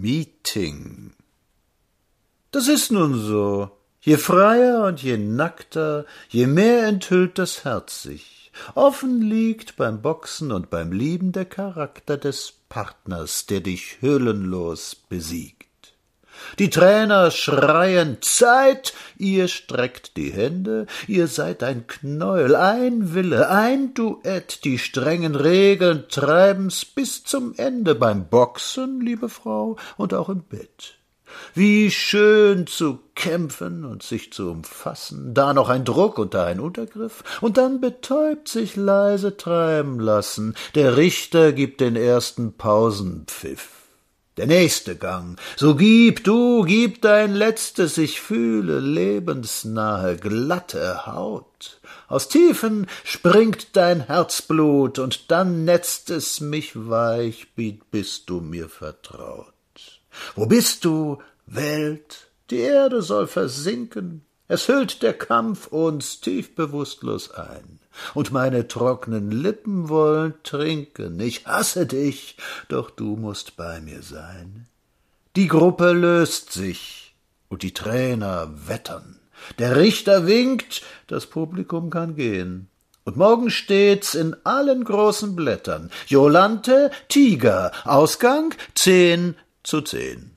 Meeting. Das ist nun so. Je freier und je nackter, je mehr enthüllt das Herz sich. Offen liegt beim Boxen und beim Lieben der Charakter des Partners, der dich hüllenlos besiegt. Die Trainer schreien Zeit, ihr streckt die Hände, ihr seid ein Knäuel, ein Wille, ein Duett, die strengen Regeln treiben's bis zum Ende beim Boxen, liebe Frau, und auch im Bett. Wie schön zu kämpfen und sich zu umfassen, da noch ein Druck und da ein Untergriff, und dann betäubt sich leise treiben lassen, der Richter gibt den ersten Pausenpfiff der nächste Gang. So gib du, gib dein letztes, ich fühle lebensnahe, glatte Haut. Aus Tiefen springt dein Herzblut, und dann netzt es mich weich, bist du mir vertraut. Wo bist du, Welt? Die Erde soll versinken, es hüllt der Kampf uns tief bewußtlos ein und meine trocknen Lippen wollen trinken. Ich hasse dich, doch du musst bei mir sein. Die Gruppe löst sich und die Trainer wettern. Der Richter winkt, das Publikum kann gehen. Und morgen steht's in allen großen Blättern. Jolante, Tiger, Ausgang zehn zu zehn.